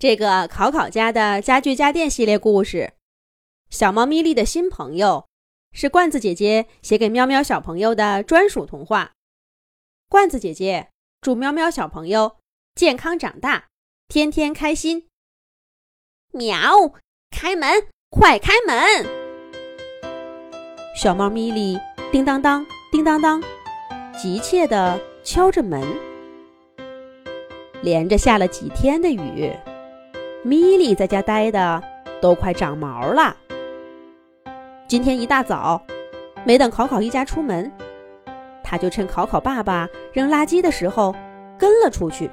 这个考考家的家具家电系列故事，小猫咪莉的新朋友，是罐子姐姐写给喵喵小朋友的专属童话。罐子姐姐祝喵喵小朋友健康长大，天天开心。喵！开门，快开门！小猫咪莉叮当当，叮当当，急切地敲着门。连着下了几天的雨。米莉在家待的都快长毛了。今天一大早，没等考考一家出门，他就趁考考爸爸扔垃圾的时候跟了出去。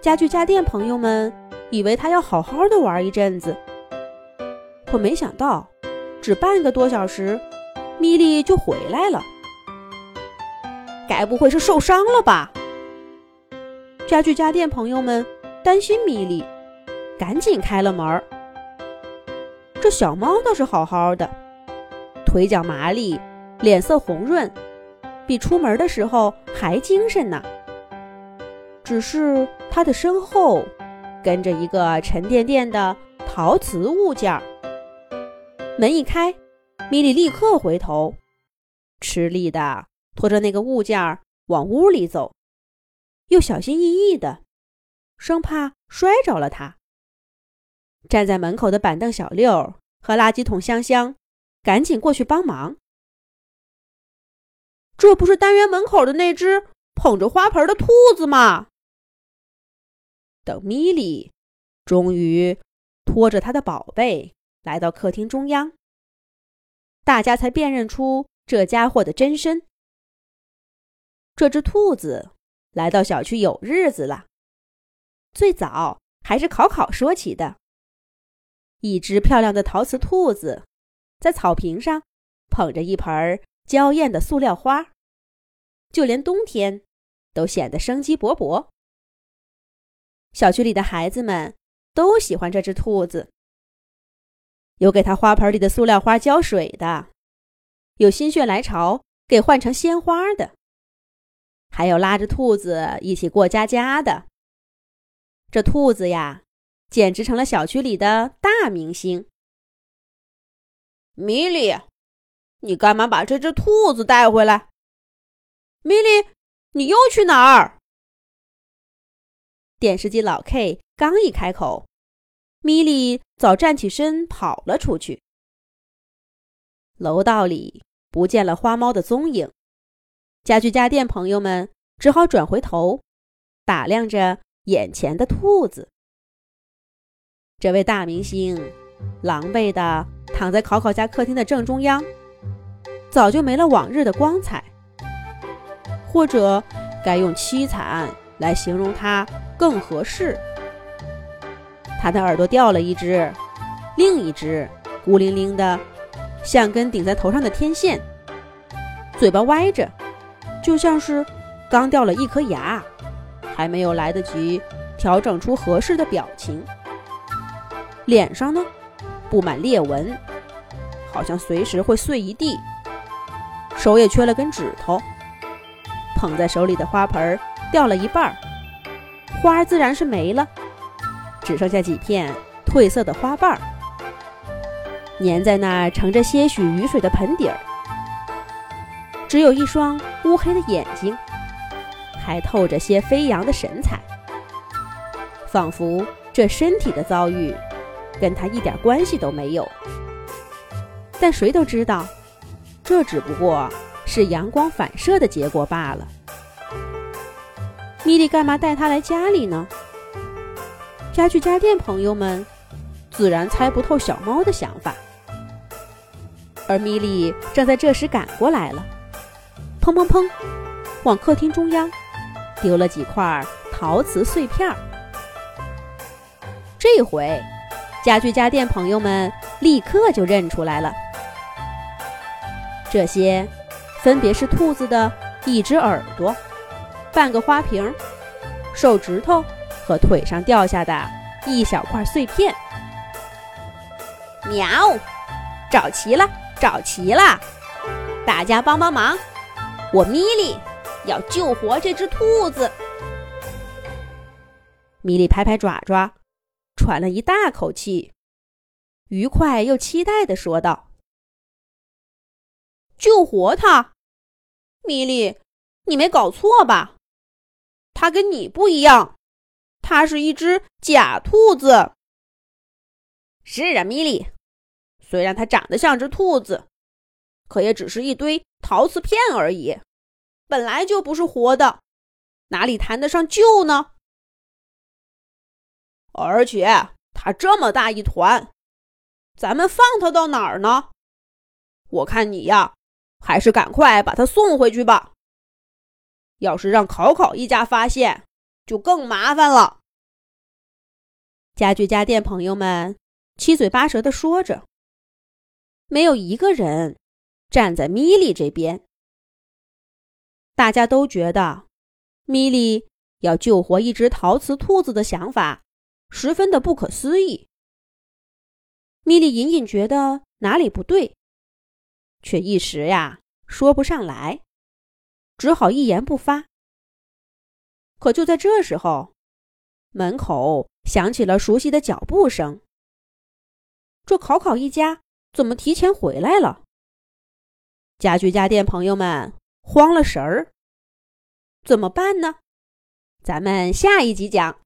家具家电朋友们以为他要好好的玩一阵子，可没想到，只半个多小时，米莉就回来了。该不会是受伤了吧？家具家电朋友们。担心米莉，赶紧开了门儿。这小猫倒是好好的，腿脚麻利，脸色红润，比出门的时候还精神呢。只是它的身后跟着一个沉甸甸的陶瓷物件儿。门一开，米莉立刻回头，吃力的拖着那个物件儿往屋里走，又小心翼翼的。生怕摔着了他，站在门口的板凳小六和垃圾桶香香，赶紧过去帮忙。这不是单元门口的那只捧着花盆的兔子吗？等米莉终于拖着他的宝贝来到客厅中央，大家才辨认出这家伙的真身。这只兔子来到小区有日子了。最早还是考考说起的。一只漂亮的陶瓷兔子，在草坪上捧着一盆娇艳的塑料花，就连冬天都显得生机勃勃。小区里的孩子们都喜欢这只兔子，有给它花盆里的塑料花浇水的，有心血来潮给换成鲜花的，还有拉着兔子一起过家家的。这兔子呀，简直成了小区里的大明星。米莉，你干嘛把这只兔子带回来？米莉，你又去哪儿？电视机老 K 刚一开口，米莉早站起身跑了出去。楼道里不见了花猫的踪影，家具家电朋友们只好转回头，打量着。眼前的兔子，这位大明星狼狈地躺在考考家客厅的正中央，早就没了往日的光彩，或者该用凄惨来形容他更合适。他的耳朵掉了一只，另一只孤零零的，像根顶在头上的天线；嘴巴歪着，就像是刚掉了一颗牙。还没有来得及调整出合适的表情，脸上呢布满裂纹，好像随时会碎一地。手也缺了根指头，捧在手里的花盆掉了一半儿，花自然是没了，只剩下几片褪色的花瓣儿，粘在那盛着些许雨水的盆底儿，只有一双乌黑的眼睛。还透着些飞扬的神采，仿佛这身体的遭遇跟他一点关系都没有。但谁都知道，这只不过是阳光反射的结果罢了。米莉干嘛带他来家里呢？家具家电朋友们自然猜不透小猫的想法，而米莉正在这时赶过来了，砰砰砰，往客厅中央。丢了几块陶瓷碎片儿，这回家具家电朋友们立刻就认出来了。这些分别是兔子的一只耳朵、半个花瓶、手指头和腿上掉下的一小块碎片。喵！找齐了，找齐了！大家帮帮忙，我米莉。要救活这只兔子！米莉拍拍爪爪，喘了一大口气，愉快又期待地说道：“救活他，米莉，你没搞错吧？他跟你不一样，他是一只假兔子。”“是啊，米莉，虽然它长得像只兔子，可也只是一堆陶瓷片而已，本来就不是活的。”哪里谈得上救呢？而且它这么大一团，咱们放它到哪儿呢？我看你呀，还是赶快把它送回去吧。要是让考考一家发现，就更麻烦了。家具家电朋友们七嘴八舌的说着，没有一个人站在米莉这边。大家都觉得。米莉要救活一只陶瓷兔子的想法十分的不可思议。米莉隐隐觉得哪里不对，却一时呀说不上来，只好一言不发。可就在这时候，门口响起了熟悉的脚步声。这考考一家怎么提前回来了？家具家电朋友们慌了神儿。怎么办呢？咱们下一集讲。